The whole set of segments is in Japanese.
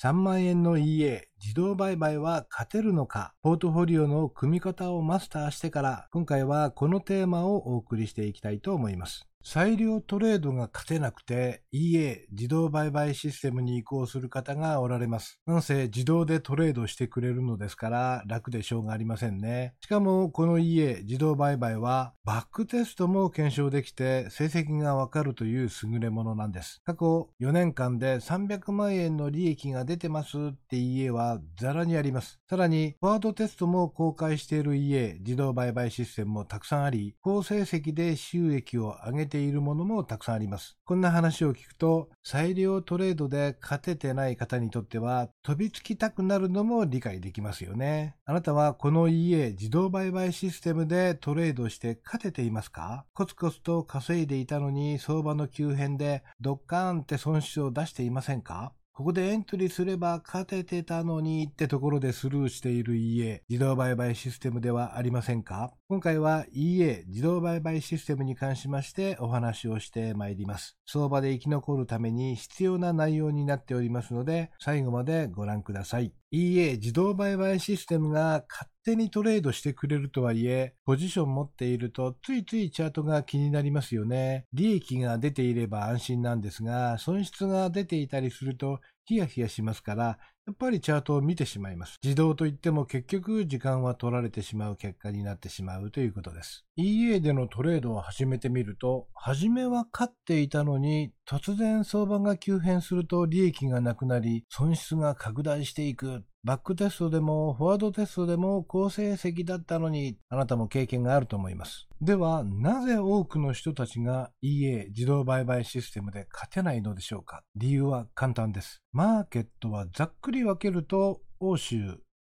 3万円の EA、自動売買は勝てるのか、ポートフォリオの組み方をマスターしてから、今回はこのテーマをお送りしていきたいと思います。裁量トレードが勝てなくて EA 自動売買システムに移行する方がおられます。なんせ自動でトレードしてくれるのですから楽でしょうがありませんね。しかもこの EA 自動売買はバックテストも検証できて成績がわかるという優れものなんです。過去4年間で300万円の利益が出てますって EA はザラにあります。さらにワードテストも公開している EA 自動売買システムもたくさんあり、高成績で収益を上げているものもたくさんあります。こんな話を聞くと、裁量トレードで勝ててない方にとっては、飛びつきたくなるのも理解できますよね。あなたはこの EA 自動売買システムでトレードして勝てていますか？コツコツと稼いでいたのに相場の急変でドッカーンって損失を出していませんか？ここでエントリーすれば勝ててたのにってところでスルーしている EA 自動売買システムではありませんか？今回は EA 自動売買システムに関しましてお話をしてまいります。相場で生き残るために必要な内容になっておりますので最後までご覧ください。EA 自動売買システムが勝手にトレードしてくれるとはいえ、ポジション持っているとついついチャートが気になりますよね。利益が出ていれば安心なんですが、損失が出ていたりするとヒヤヒヤしますから、やっぱりチャートを見てしまいます。自動といっても結局時間は取られてしまう結果になってしまうということです。EA でのトレードを始めてみると、初めは勝っていたのに、突然相場が急変すると利益がなくなり、損失が拡大していく。バックテストでもフォワードテストでも好成績だったのに、あなたも経験があると思います。では、なぜ多くの人たちが EA 自動売買システムで勝てないのでしょうか？理由は簡単です。マーケットはざっくり分けると、欧州、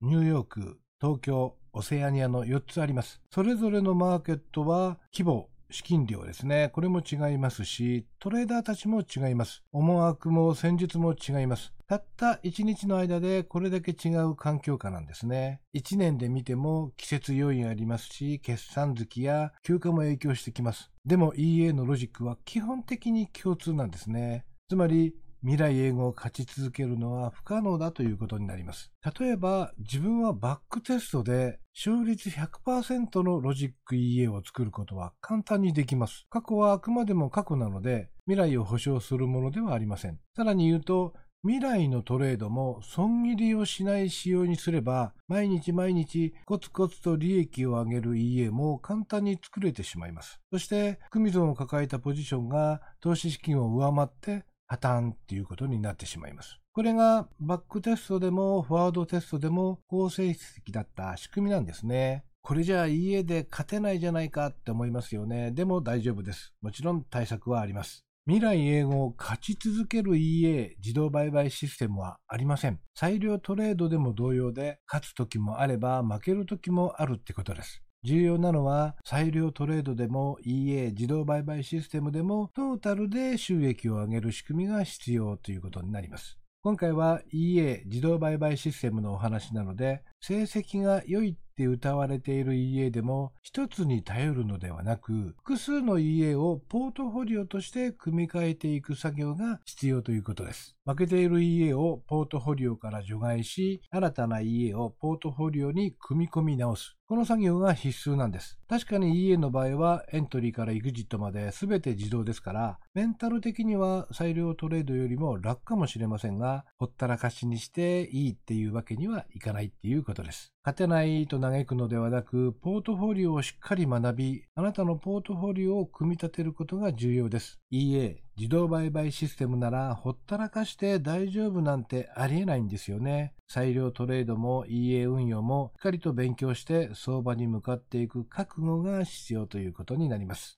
ニューヨーク、東京、オセアニアの4つあります。それぞれのマーケットは規模、資金量ですね。これも違いますし、トレーダーたちも違います。思惑も戦術も違います。たった1日の間でこれだけ違う環境下なんですね。1年で見ても季節要因ありますし、決算月や休暇も影響してきます。でも EA のロジックは基本的に共通なんですね。つまり未来英語を勝ち続けるのは不可能だということになります。例えば、自分はバックテストで勝率100%のロジック EA を作ることは簡単にできます。過去はあくまでも過去なので、未来を保証するものではありません。さらに言うと、未来のトレードも損切りをしない仕様にすれば、毎日毎日コツコツと利益を上げる EA も簡単に作れてしまいます。そして、組損を抱えたポジションが投資資金を上回って破綻っていうことになってしまいます。これがバックテストでもフォワードテストでも好成績だった仕組みなんですね。これじゃあ家で勝てないじゃないかって思いますよね。でも大丈夫です。もちろん対策はあります。未来英語を勝ち続ける EA 自動売買システムはありません。裁量トレードでも同様で、勝つ時もあれば負ける時もあるってことです。重要なのは、裁量トレードでも EA 自動売買システムでもトータルで収益を上げる仕組みが必要ということになります。今回は EA 自動売買システムのお話なので、成績が良いって歌われている EA でも一つに頼るのではなく、複数の EA をポートフォリオとして組み替えていく作業が必要ということです。負けている EA をポートフォリオから除外し、新たな EA をポートフォリオに組み込み直す。この作業が必須なんです。確かに EA の場合はエントリーから EXIT まで全て自動ですから、メンタル的には裁量トレードよりも楽かもしれませんが、ほったらかしにしていいっていうわけにはいかないっていうことです。勝てないと嘆くのではなく、ポートフォリオをしっかり学び、あなたのポートフォリオを組み立てることが重要です。EA、自動売買システムならほったらかして大丈夫なんてありえないんですよね。裁量トレードも EA 運用もしっかりと勉強して相場に向かっていく覚悟が必要ということになります。